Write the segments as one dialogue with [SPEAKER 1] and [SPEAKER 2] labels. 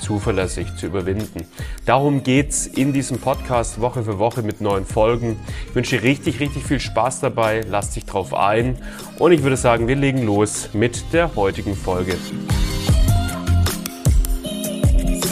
[SPEAKER 1] zuverlässig zu überwinden. Darum geht's in diesem Podcast Woche für Woche mit neuen Folgen. Ich wünsche dir richtig, richtig viel Spaß dabei. Lass dich drauf ein. Und ich würde sagen, wir legen los mit der heutigen Folge.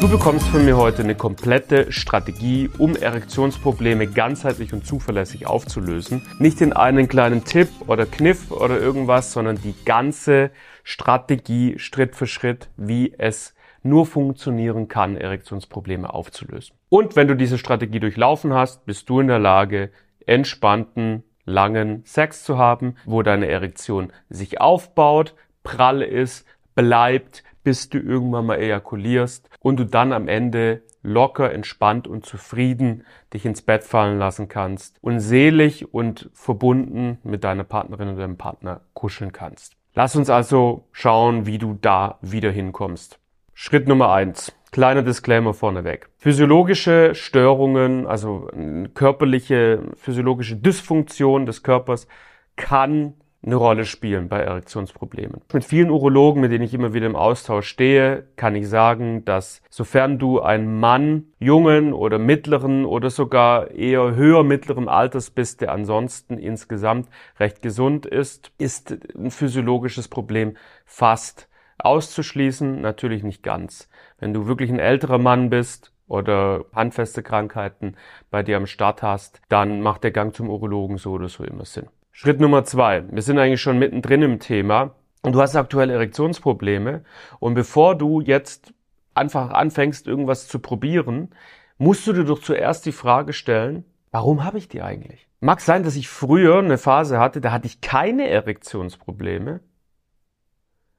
[SPEAKER 1] Du bekommst von mir heute eine komplette Strategie, um Erektionsprobleme ganzheitlich und zuverlässig aufzulösen. Nicht in einen kleinen Tipp oder Kniff oder irgendwas, sondern die ganze Strategie Schritt für Schritt, wie es nur funktionieren kann, Erektionsprobleme aufzulösen. Und wenn du diese Strategie durchlaufen hast, bist du in der Lage, entspannten, langen Sex zu haben, wo deine Erektion sich aufbaut, prall ist, bleibt, bis du irgendwann mal ejakulierst und du dann am Ende locker, entspannt und zufrieden dich ins Bett fallen lassen kannst und selig und verbunden mit deiner Partnerin oder deinem Partner kuscheln kannst. Lass uns also schauen, wie du da wieder hinkommst. Schritt Nummer eins. Kleiner Disclaimer vorneweg. Physiologische Störungen, also körperliche, physiologische Dysfunktion des Körpers kann eine Rolle spielen bei Erektionsproblemen. Mit vielen Urologen, mit denen ich immer wieder im Austausch stehe, kann ich sagen, dass sofern du ein Mann jungen oder mittleren oder sogar eher höher mittleren Alters bist, der ansonsten insgesamt recht gesund ist, ist ein physiologisches Problem fast auszuschließen, natürlich nicht ganz. Wenn du wirklich ein älterer Mann bist oder handfeste Krankheiten bei dir am Start hast, dann macht der Gang zum Urologen so oder so immer Sinn. Schritt Nummer zwei. Wir sind eigentlich schon mittendrin im Thema und du hast aktuell Erektionsprobleme und bevor du jetzt einfach anfängst, irgendwas zu probieren, musst du dir doch zuerst die Frage stellen, warum habe ich die eigentlich? Mag sein, dass ich früher eine Phase hatte, da hatte ich keine Erektionsprobleme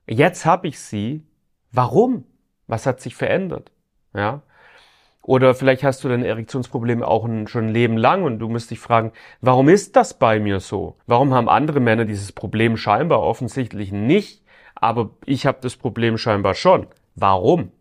[SPEAKER 1] Jetzt habe ich sie. Warum? Was hat sich verändert? Ja. Oder vielleicht hast du deine Erektionsprobleme auch schon ein Leben lang und du musst dich fragen, warum ist das bei mir so? Warum haben andere Männer dieses Problem scheinbar offensichtlich nicht, aber ich habe das Problem scheinbar schon? Warum?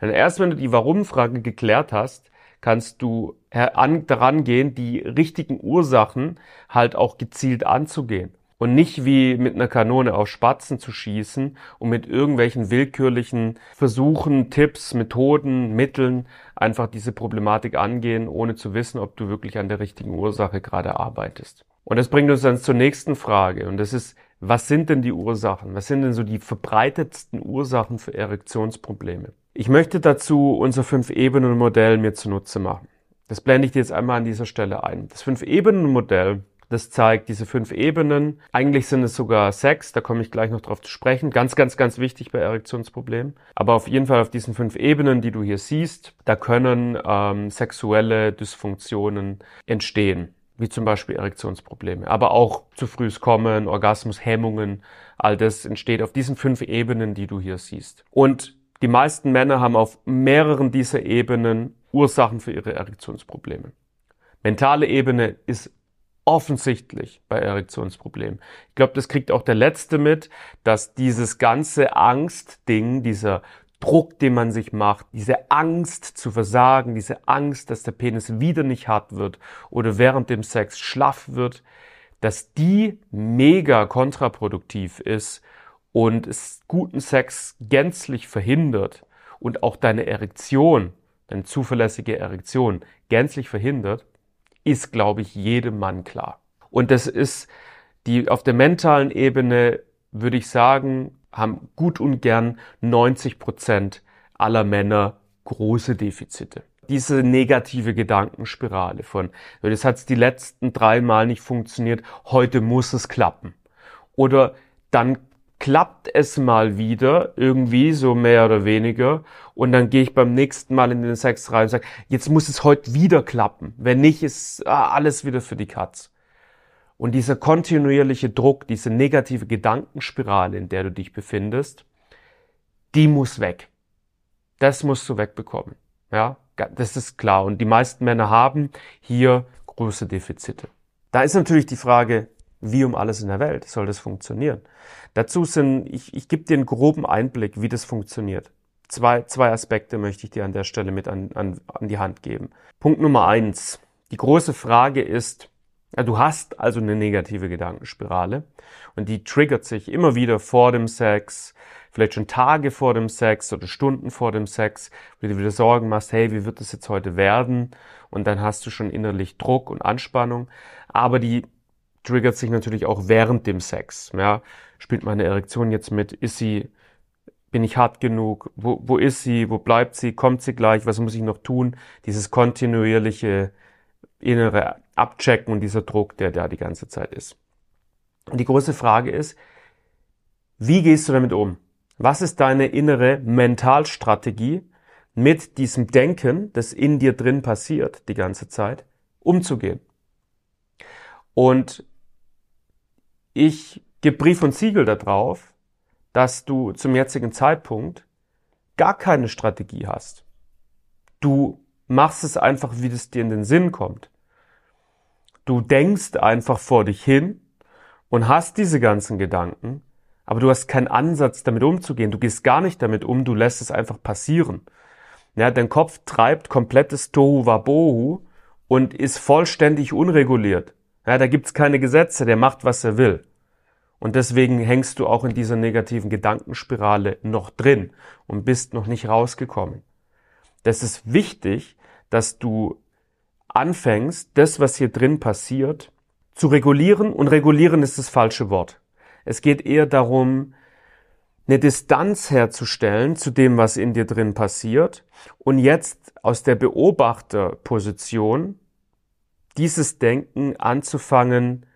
[SPEAKER 1] Und erst wenn du die Warum-Frage geklärt hast, kannst du daran gehen, die richtigen Ursachen halt auch gezielt anzugehen und nicht wie mit einer Kanone auf Spatzen zu schießen und mit irgendwelchen willkürlichen Versuchen, Tipps, Methoden, Mitteln einfach diese Problematik angehen, ohne zu wissen, ob du wirklich an der richtigen Ursache gerade arbeitest. Und das bringt uns dann zur nächsten Frage und das ist, was sind denn die Ursachen? Was sind denn so die verbreitetsten Ursachen für Erektionsprobleme? Ich möchte dazu unser Fünf-Ebenen-Modell mir zunutze machen. Das blende ich dir jetzt einmal an dieser Stelle ein. Das Fünf-Ebenen-Modell das zeigt diese fünf Ebenen. Eigentlich sind es sogar sechs, da komme ich gleich noch drauf zu sprechen. Ganz, ganz, ganz wichtig bei Erektionsproblemen. Aber auf jeden Fall auf diesen fünf Ebenen, die du hier siehst, da können ähm, sexuelle Dysfunktionen entstehen. Wie zum Beispiel Erektionsprobleme. Aber auch zu frühes Kommen, Orgasmushemmungen, all das entsteht auf diesen fünf Ebenen, die du hier siehst. Und die meisten Männer haben auf mehreren dieser Ebenen Ursachen für ihre Erektionsprobleme. Mentale Ebene ist offensichtlich bei Erektionsproblemen. Ich glaube, das kriegt auch der Letzte mit, dass dieses ganze Angstding, dieser Druck, den man sich macht, diese Angst zu versagen, diese Angst, dass der Penis wieder nicht hart wird oder während dem Sex schlaff wird, dass die mega kontraproduktiv ist und es guten Sex gänzlich verhindert und auch deine Erektion, deine zuverlässige Erektion gänzlich verhindert, ist, glaube ich, jedem Mann klar. Und das ist die auf der mentalen Ebene, würde ich sagen, haben gut und gern 90 Prozent aller Männer große Defizite. Diese negative Gedankenspirale von, das hat die letzten drei Mal nicht funktioniert, heute muss es klappen. Oder dann klappt es mal wieder, irgendwie, so mehr oder weniger. Und dann gehe ich beim nächsten Mal in den Sex rein und sage, jetzt muss es heute wieder klappen. Wenn nicht, ist ah, alles wieder für die Katz. Und dieser kontinuierliche Druck, diese negative Gedankenspirale, in der du dich befindest, die muss weg. Das musst du wegbekommen. Ja, das ist klar. Und die meisten Männer haben hier große Defizite. Da ist natürlich die Frage, wie um alles in der Welt soll das funktionieren? Dazu sind, ich, ich gebe dir einen groben Einblick, wie das funktioniert. Zwei, zwei Aspekte möchte ich dir an der Stelle mit an, an, an die Hand geben. Punkt Nummer eins. Die große Frage ist, du hast also eine negative Gedankenspirale und die triggert sich immer wieder vor dem Sex, vielleicht schon Tage vor dem Sex oder Stunden vor dem Sex, wo du dir wieder Sorgen machst, hey, wie wird das jetzt heute werden? Und dann hast du schon innerlich Druck und Anspannung. Aber die triggert sich natürlich auch während dem Sex. Ja, spielt meine Erektion jetzt mit? Ist sie, bin ich hart genug? Wo, wo ist sie? Wo bleibt sie? Kommt sie gleich? Was muss ich noch tun? Dieses kontinuierliche innere Abchecken und dieser Druck, der da die ganze Zeit ist. Und die große Frage ist, wie gehst du damit um? Was ist deine innere Mentalstrategie, mit diesem Denken, das in dir drin passiert, die ganze Zeit, umzugehen? Und ich gebe Brief und Siegel darauf, dass du zum jetzigen Zeitpunkt gar keine Strategie hast. Du machst es einfach, wie es dir in den Sinn kommt. Du denkst einfach vor dich hin und hast diese ganzen Gedanken, aber du hast keinen Ansatz, damit umzugehen. Du gehst gar nicht damit um, du lässt es einfach passieren. Ja, dein Kopf treibt komplettes Tohu Wabohu und ist vollständig unreguliert. Ja, da gibt's keine Gesetze, der macht, was er will. Und deswegen hängst du auch in dieser negativen Gedankenspirale noch drin und bist noch nicht rausgekommen. Das ist wichtig, dass du anfängst, das, was hier drin passiert, zu regulieren. Und regulieren ist das falsche Wort. Es geht eher darum, eine Distanz herzustellen zu dem, was in dir drin passiert und jetzt aus der Beobachterposition dieses Denken anzufangen,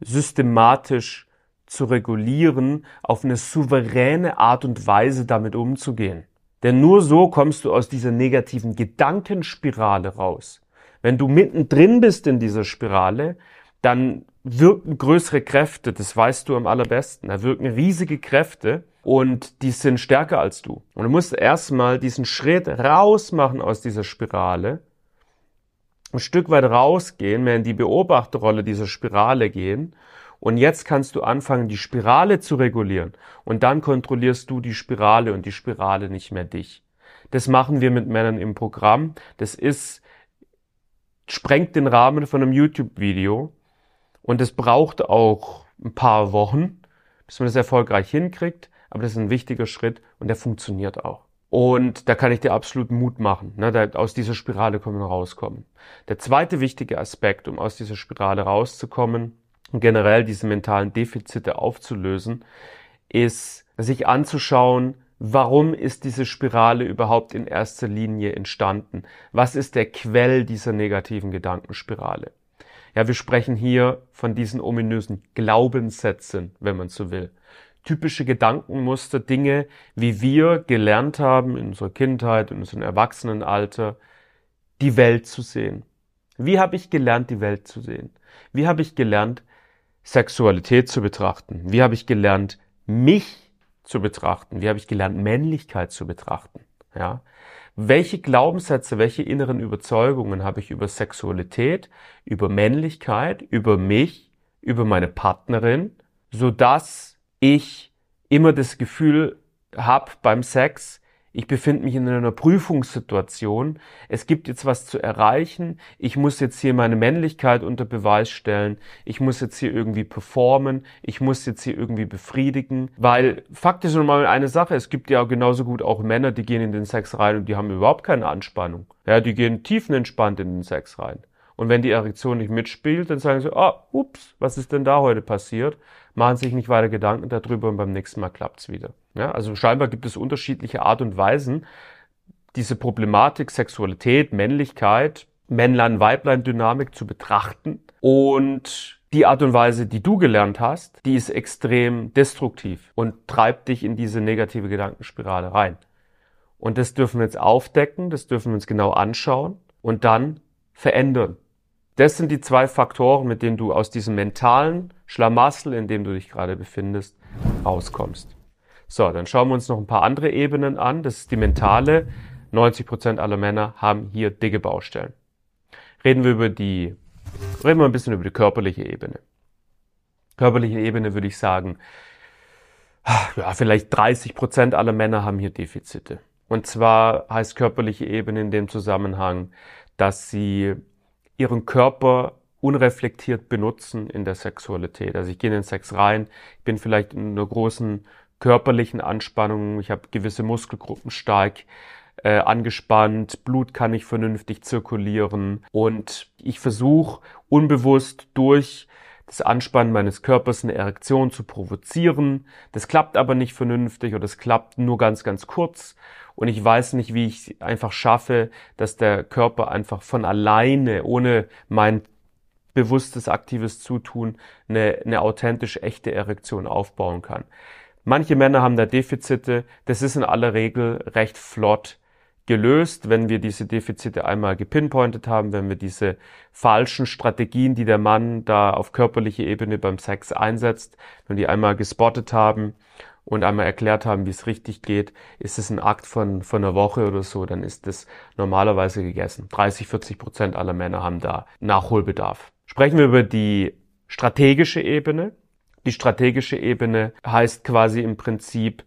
[SPEAKER 1] systematisch zu regulieren, auf eine souveräne Art und Weise damit umzugehen. Denn nur so kommst du aus dieser negativen Gedankenspirale raus. Wenn du mittendrin bist in dieser Spirale, dann wirken größere Kräfte, das weißt du am allerbesten. Da wirken riesige Kräfte und die sind stärker als du. Und du musst erstmal diesen Schritt rausmachen aus dieser Spirale, ein Stück weit rausgehen, mehr in die Beobachterrolle dieser Spirale gehen. Und jetzt kannst du anfangen, die Spirale zu regulieren. Und dann kontrollierst du die Spirale und die Spirale nicht mehr dich. Das machen wir mit Männern im Programm. Das ist sprengt den Rahmen von einem YouTube-Video und es braucht auch ein paar Wochen, bis man das erfolgreich hinkriegt, aber das ist ein wichtiger Schritt und der funktioniert auch. Und da kann ich dir absolut Mut machen, ne, da, aus dieser Spirale können wir rauskommen. Der zweite wichtige Aspekt, um aus dieser Spirale rauszukommen und generell diese mentalen Defizite aufzulösen, ist, sich anzuschauen, warum ist diese Spirale überhaupt in erster Linie entstanden? Was ist der Quell dieser negativen Gedankenspirale? Ja, wir sprechen hier von diesen ominösen Glaubenssätzen, wenn man so will. Typische Gedankenmuster, Dinge, wie wir gelernt haben in unserer Kindheit, in unserem Erwachsenenalter, die Welt zu sehen. Wie habe ich gelernt, die Welt zu sehen? Wie habe ich gelernt, Sexualität zu betrachten? Wie habe ich gelernt, mich zu betrachten? Wie habe ich gelernt, Männlichkeit zu betrachten? Ja? Welche Glaubenssätze, welche inneren Überzeugungen habe ich über Sexualität, über Männlichkeit, über mich, über meine Partnerin, so dass ich immer das Gefühl habe beim Sex, ich befinde mich in einer Prüfungssituation, es gibt jetzt was zu erreichen, ich muss jetzt hier meine Männlichkeit unter Beweis stellen, ich muss jetzt hier irgendwie performen, ich muss jetzt hier irgendwie befriedigen, weil faktisch nochmal eine Sache, es gibt ja genauso gut auch Männer, die gehen in den Sex rein und die haben überhaupt keine Anspannung. Ja, die gehen tiefenentspannt in den Sex rein. Und wenn die Erektion nicht mitspielt, dann sagen sie, ah, ups, was ist denn da heute passiert? Machen sich nicht weiter Gedanken darüber und beim nächsten Mal klappt's wieder. Ja, also scheinbar gibt es unterschiedliche Art und Weisen, diese Problematik Sexualität, Männlichkeit, Männlein-Weiblein-Dynamik zu betrachten. Und die Art und Weise, die du gelernt hast, die ist extrem destruktiv und treibt dich in diese negative Gedankenspirale rein. Und das dürfen wir jetzt aufdecken, das dürfen wir uns genau anschauen und dann verändern. Das sind die zwei Faktoren, mit denen du aus diesem mentalen Schlamassel, in dem du dich gerade befindest, rauskommst. So, dann schauen wir uns noch ein paar andere Ebenen an. Das ist die mentale. 90 Prozent aller Männer haben hier dicke Baustellen. Reden wir über die Reden wir ein bisschen über die körperliche Ebene. Körperliche Ebene würde ich sagen, ja, vielleicht 30 Prozent aller Männer haben hier Defizite. Und zwar heißt körperliche Ebene in dem Zusammenhang, dass sie ihren Körper unreflektiert benutzen in der Sexualität. Also ich gehe in den Sex rein, ich bin vielleicht in einer großen körperlichen Anspannung, ich habe gewisse Muskelgruppen stark äh, angespannt, Blut kann nicht vernünftig zirkulieren und ich versuche unbewusst durch das Anspannen meines Körpers eine Erektion zu provozieren. Das klappt aber nicht vernünftig oder es klappt nur ganz, ganz kurz. Und ich weiß nicht, wie ich einfach schaffe, dass der Körper einfach von alleine, ohne mein bewusstes, aktives Zutun, eine, eine authentisch echte Erektion aufbauen kann. Manche Männer haben da Defizite. Das ist in aller Regel recht flott gelöst, wenn wir diese Defizite einmal gepinpointet haben, wenn wir diese falschen Strategien, die der Mann da auf körperlicher Ebene beim Sex einsetzt, wenn die einmal gespottet haben und einmal erklärt haben, wie es richtig geht, ist es ein Akt von, von einer Woche oder so, dann ist es normalerweise gegessen. 30, 40 Prozent aller Männer haben da Nachholbedarf. Sprechen wir über die strategische Ebene. Die strategische Ebene heißt quasi im Prinzip,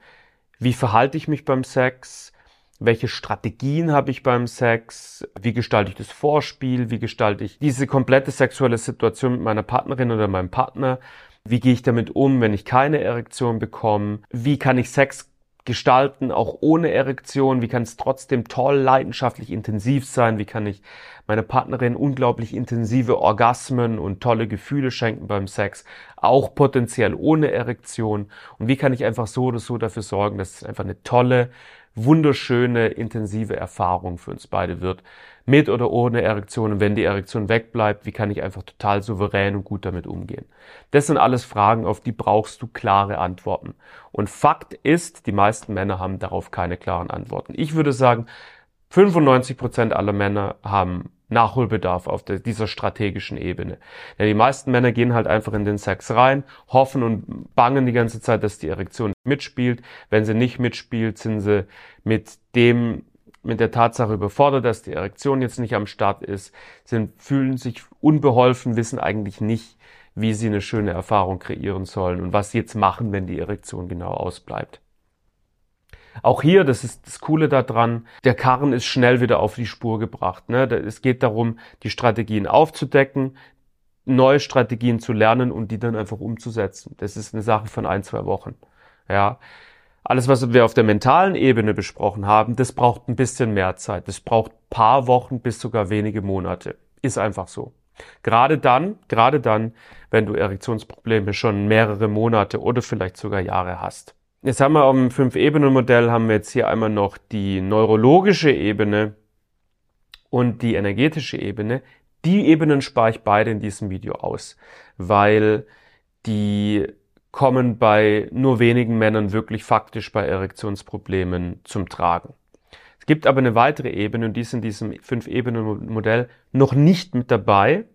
[SPEAKER 1] wie verhalte ich mich beim Sex? Welche Strategien habe ich beim Sex, wie gestalte ich das Vorspiel, wie gestalte ich diese komplette sexuelle Situation mit meiner Partnerin oder meinem Partner, wie gehe ich damit um, wenn ich keine Erektion bekomme, wie kann ich Sex gestalten, auch ohne Erektion, wie kann es trotzdem toll, leidenschaftlich, intensiv sein, wie kann ich meiner Partnerin unglaublich intensive Orgasmen und tolle Gefühle schenken beim Sex, auch potenziell ohne Erektion? Und wie kann ich einfach so oder so dafür sorgen, dass es einfach eine tolle, wunderschöne, intensive Erfahrung für uns beide wird. Mit oder ohne Erektion. Und wenn die Erektion wegbleibt, wie kann ich einfach total souverän und gut damit umgehen? Das sind alles Fragen, auf die brauchst du klare Antworten. Und Fakt ist, die meisten Männer haben darauf keine klaren Antworten. Ich würde sagen, 95 Prozent aller Männer haben Nachholbedarf auf der, dieser strategischen Ebene. Denn die meisten Männer gehen halt einfach in den Sex rein, hoffen und bangen die ganze Zeit, dass die Erektion mitspielt. Wenn sie nicht mitspielt, sind sie mit dem mit der Tatsache überfordert, dass die Erektion jetzt nicht am Start ist, sind, fühlen sich unbeholfen, wissen eigentlich nicht, wie sie eine schöne Erfahrung kreieren sollen und was sie jetzt machen, wenn die Erektion genau ausbleibt. Auch hier, das ist das Coole daran, der Karren ist schnell wieder auf die Spur gebracht. Ne? Es geht darum, die Strategien aufzudecken, neue Strategien zu lernen und die dann einfach umzusetzen. Das ist eine Sache von ein, zwei Wochen. Ja. Alles, was wir auf der mentalen Ebene besprochen haben, das braucht ein bisschen mehr Zeit. Das braucht paar Wochen bis sogar wenige Monate. Ist einfach so. Gerade dann, gerade dann, wenn du Erektionsprobleme schon mehrere Monate oder vielleicht sogar Jahre hast. Jetzt haben wir auf dem Fünf-Ebenen-Modell haben wir jetzt hier einmal noch die neurologische Ebene und die energetische Ebene. Die Ebenen spare ich beide in diesem Video aus, weil die kommen bei nur wenigen Männern wirklich faktisch bei Erektionsproblemen zum Tragen. Es gibt aber eine weitere Ebene und die ist in diesem Fünf-Ebenen-Modell noch nicht mit dabei.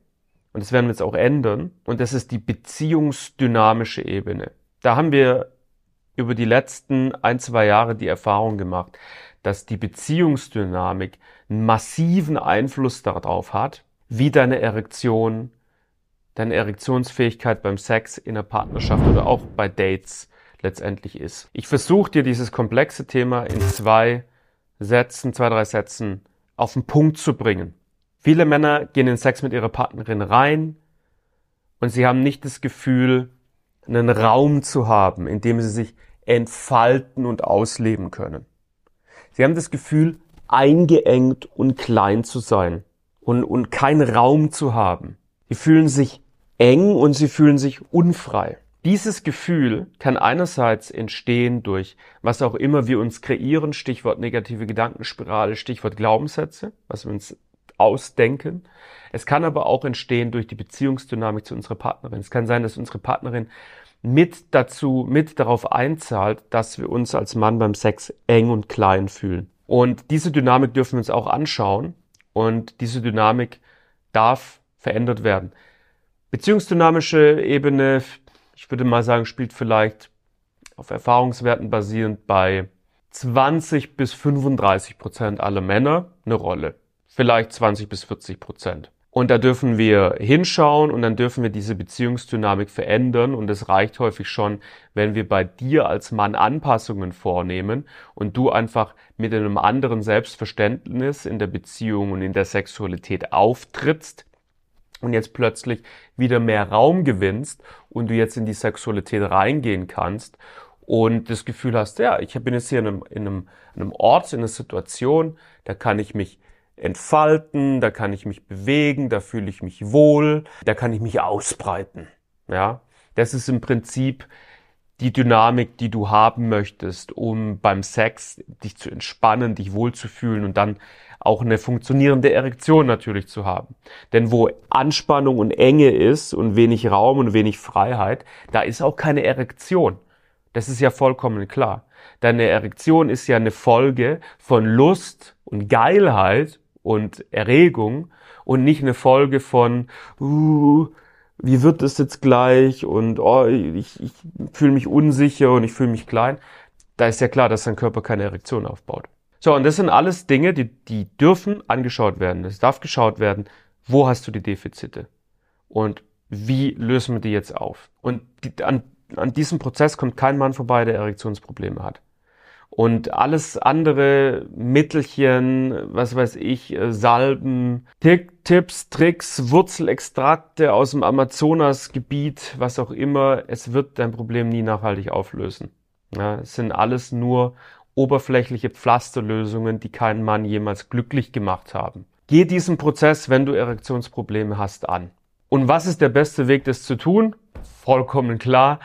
[SPEAKER 1] Und das werden wir jetzt auch ändern. Und das ist die beziehungsdynamische Ebene. Da haben wir über die letzten ein, zwei Jahre die Erfahrung gemacht, dass die Beziehungsdynamik einen massiven Einfluss darauf hat, wie deine Erektion, deine Erektionsfähigkeit beim Sex in der Partnerschaft oder auch bei Dates letztendlich ist. Ich versuche dir dieses komplexe Thema in zwei Sätzen, zwei, drei Sätzen auf den Punkt zu bringen. Viele Männer gehen in Sex mit ihrer Partnerin rein und sie haben nicht das Gefühl, einen Raum zu haben, in dem sie sich entfalten und ausleben können. Sie haben das Gefühl, eingeengt und klein zu sein und, und keinen Raum zu haben. Sie fühlen sich eng und sie fühlen sich unfrei. Dieses Gefühl kann einerseits entstehen durch was auch immer wir uns kreieren, Stichwort negative Gedankenspirale, Stichwort Glaubenssätze, was wir uns ausdenken. Es kann aber auch entstehen durch die Beziehungsdynamik zu unserer Partnerin. Es kann sein, dass unsere Partnerin mit dazu, mit darauf einzahlt, dass wir uns als Mann beim Sex eng und klein fühlen. Und diese Dynamik dürfen wir uns auch anschauen und diese Dynamik darf verändert werden. Beziehungsdynamische Ebene, ich würde mal sagen, spielt vielleicht auf Erfahrungswerten basierend bei 20 bis 35 Prozent aller Männer eine Rolle. Vielleicht 20 bis 40 Prozent. Und da dürfen wir hinschauen und dann dürfen wir diese Beziehungsdynamik verändern. Und es reicht häufig schon, wenn wir bei dir als Mann Anpassungen vornehmen und du einfach mit einem anderen Selbstverständnis in der Beziehung und in der Sexualität auftrittst und jetzt plötzlich wieder mehr Raum gewinnst und du jetzt in die Sexualität reingehen kannst und das Gefühl hast, ja, ich bin jetzt hier in einem, in einem, in einem Ort, in einer Situation, da kann ich mich entfalten, da kann ich mich bewegen, da fühle ich mich wohl, da kann ich mich ausbreiten. Ja, das ist im Prinzip die Dynamik, die du haben möchtest, um beim Sex dich zu entspannen, dich wohlzufühlen und dann auch eine funktionierende Erektion natürlich zu haben. Denn wo Anspannung und Enge ist und wenig Raum und wenig Freiheit, da ist auch keine Erektion. Das ist ja vollkommen klar. Deine Erektion ist ja eine Folge von Lust und Geilheit und Erregung und nicht eine Folge von, uh, wie wird es jetzt gleich und oh, ich, ich fühle mich unsicher und ich fühle mich klein. Da ist ja klar, dass dein Körper keine Erektion aufbaut. So, und das sind alles Dinge, die, die dürfen angeschaut werden. Es darf geschaut werden, wo hast du die Defizite und wie lösen wir die jetzt auf. Und die, an, an diesem Prozess kommt kein Mann vorbei, der Erektionsprobleme hat. Und alles andere, Mittelchen, was weiß ich, äh, Salben, Tipps, Tricks, Wurzelextrakte aus dem Amazonasgebiet, was auch immer, es wird dein Problem nie nachhaltig auflösen. Ja, es sind alles nur oberflächliche Pflasterlösungen, die keinen Mann jemals glücklich gemacht haben. Geh diesen Prozess, wenn du Erektionsprobleme hast, an. Und was ist der beste Weg, das zu tun? Vollkommen klar.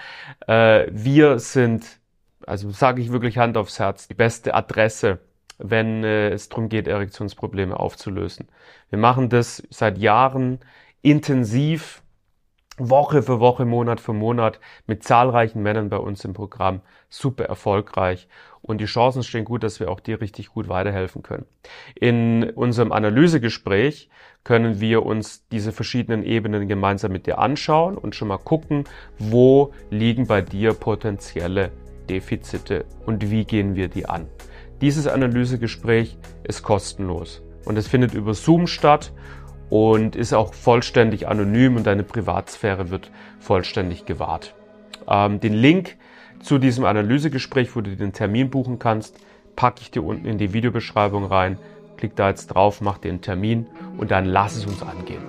[SPEAKER 1] Äh, wir sind also sage ich wirklich Hand aufs Herz, die beste Adresse, wenn äh, es darum geht, Erektionsprobleme aufzulösen. Wir machen das seit Jahren intensiv, Woche für Woche, Monat für Monat mit zahlreichen Männern bei uns im Programm. Super erfolgreich. Und die Chancen stehen gut, dass wir auch dir richtig gut weiterhelfen können. In unserem Analysegespräch können wir uns diese verschiedenen Ebenen gemeinsam mit dir anschauen und schon mal gucken, wo liegen bei dir potenzielle Defizite und wie gehen wir die an. Dieses Analysegespräch ist kostenlos und es findet über Zoom statt und ist auch vollständig anonym und deine Privatsphäre wird vollständig gewahrt. Ähm, den Link zu diesem Analysegespräch, wo du den Termin buchen kannst, packe ich dir unten in die Videobeschreibung rein. Klick da jetzt drauf, mach dir einen Termin und dann lass es uns angehen.